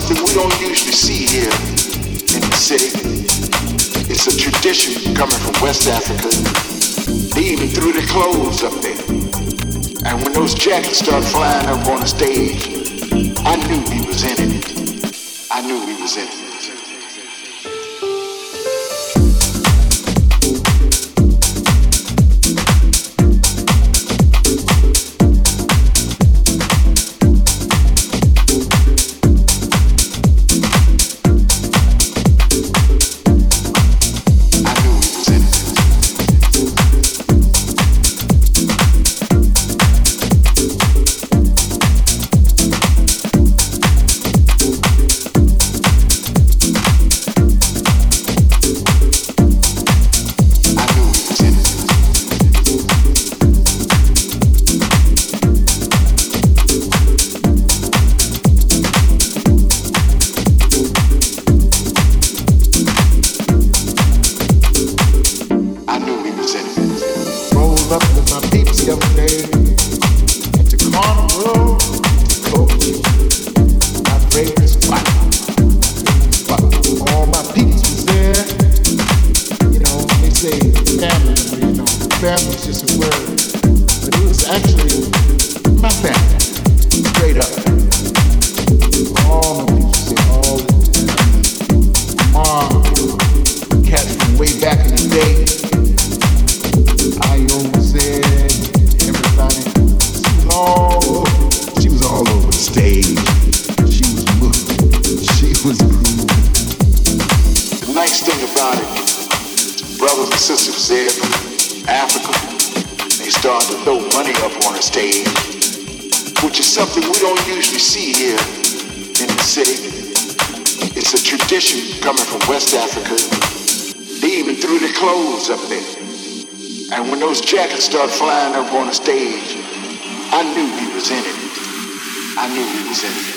something we don't usually see here in the city. It's a tradition coming from West Africa. They even threw their clothes up there. And when those jackets start flying up on the stage, I knew he was in it. I knew he was in it. Africa, and they start to throw money up on the stage, which is something we don't usually see here in the city. It's a tradition coming from West Africa. They even threw their clothes up there. And when those jackets start flying up on the stage, I knew he was in it. I knew he was in it.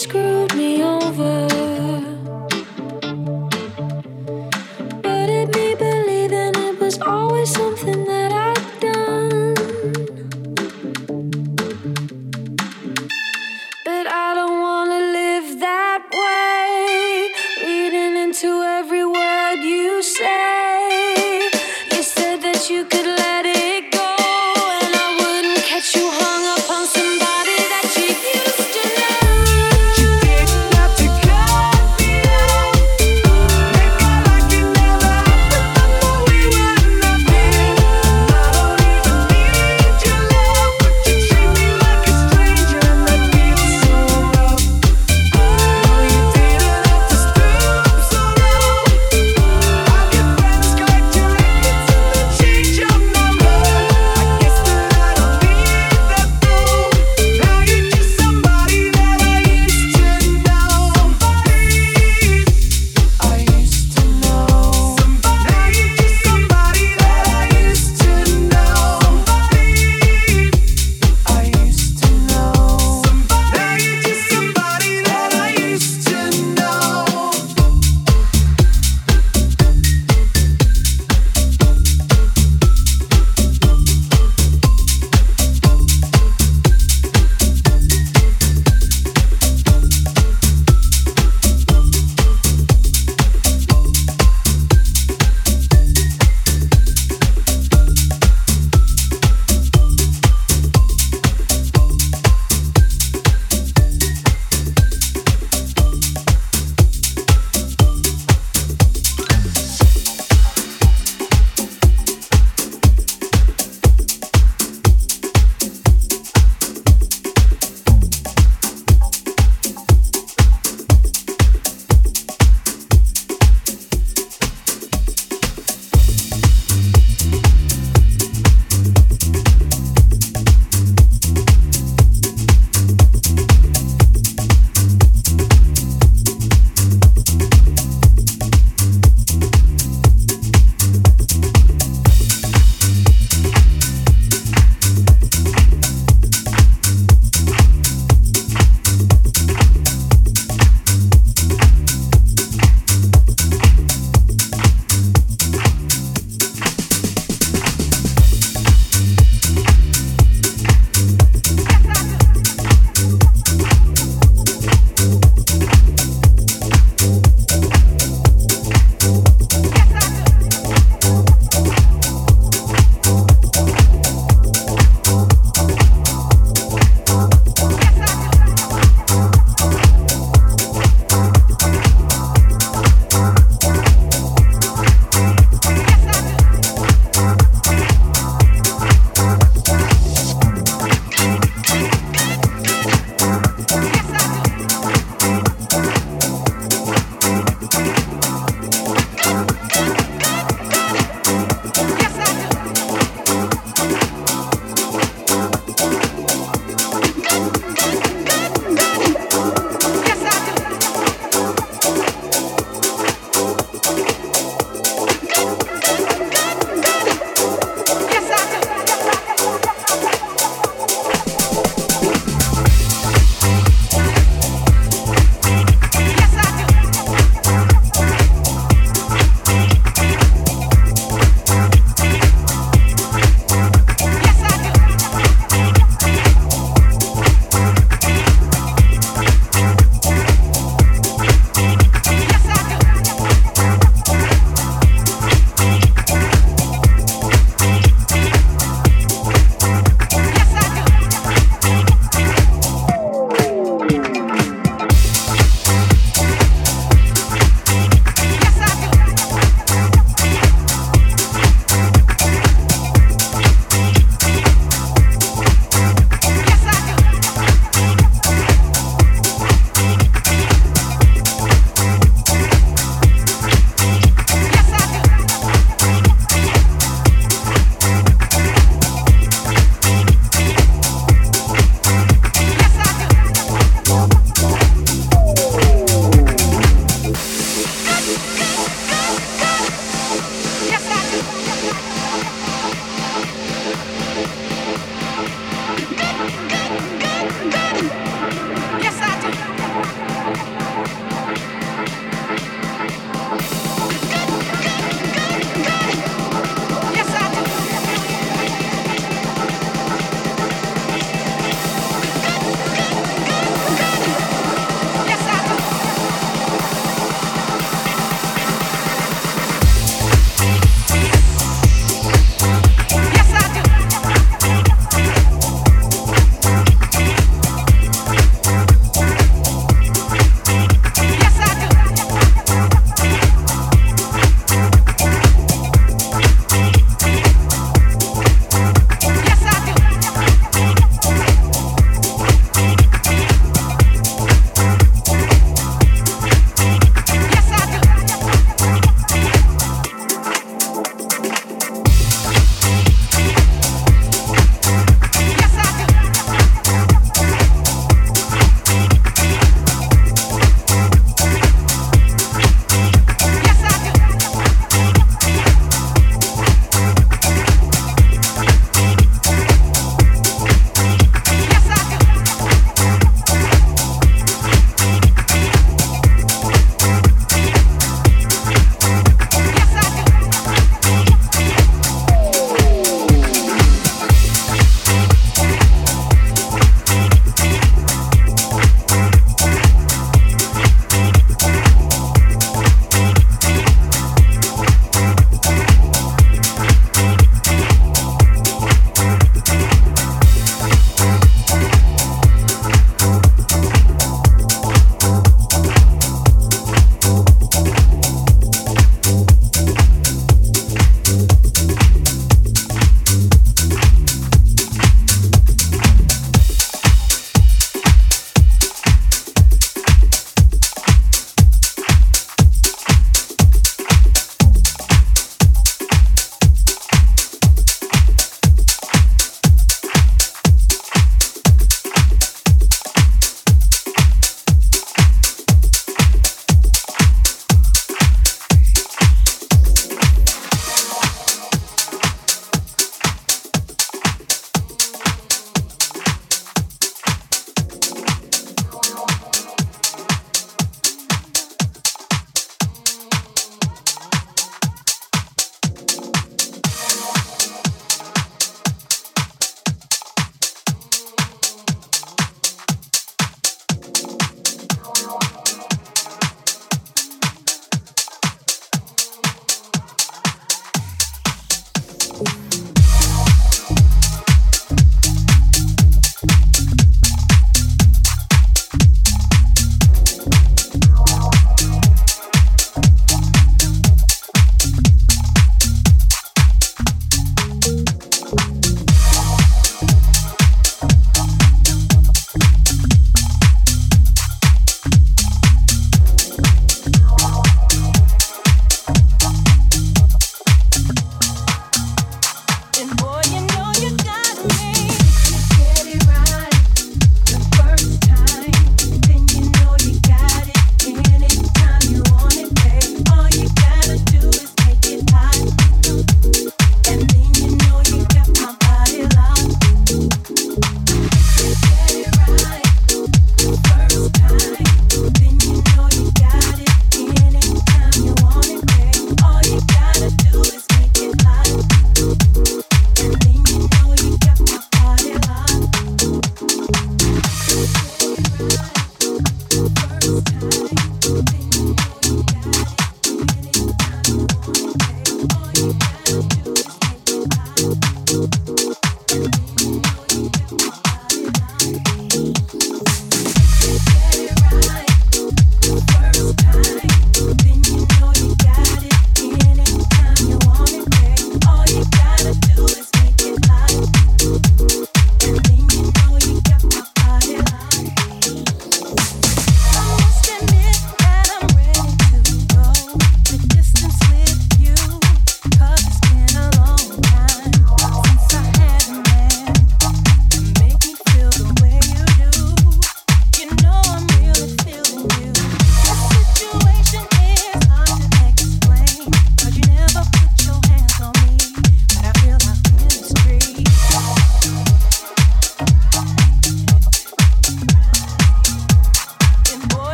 screw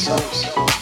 souls.